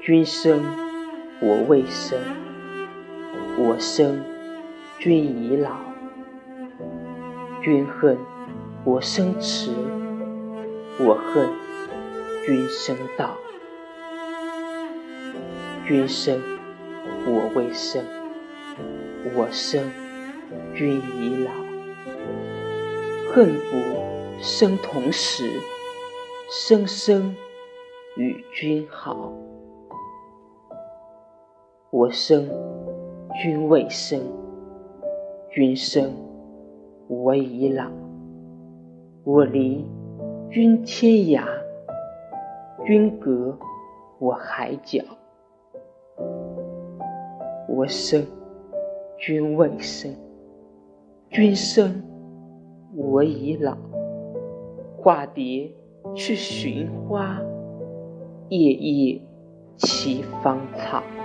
君生我未生，我生君已老。君恨我生迟，我恨君生到。君生我未生，我生君已老。恨不生同时，生生与君好。我生君未生，君生我已老。我离君天涯，君隔我海角。我生君未生，君生我已老。化蝶去寻花，夜夜栖芳草。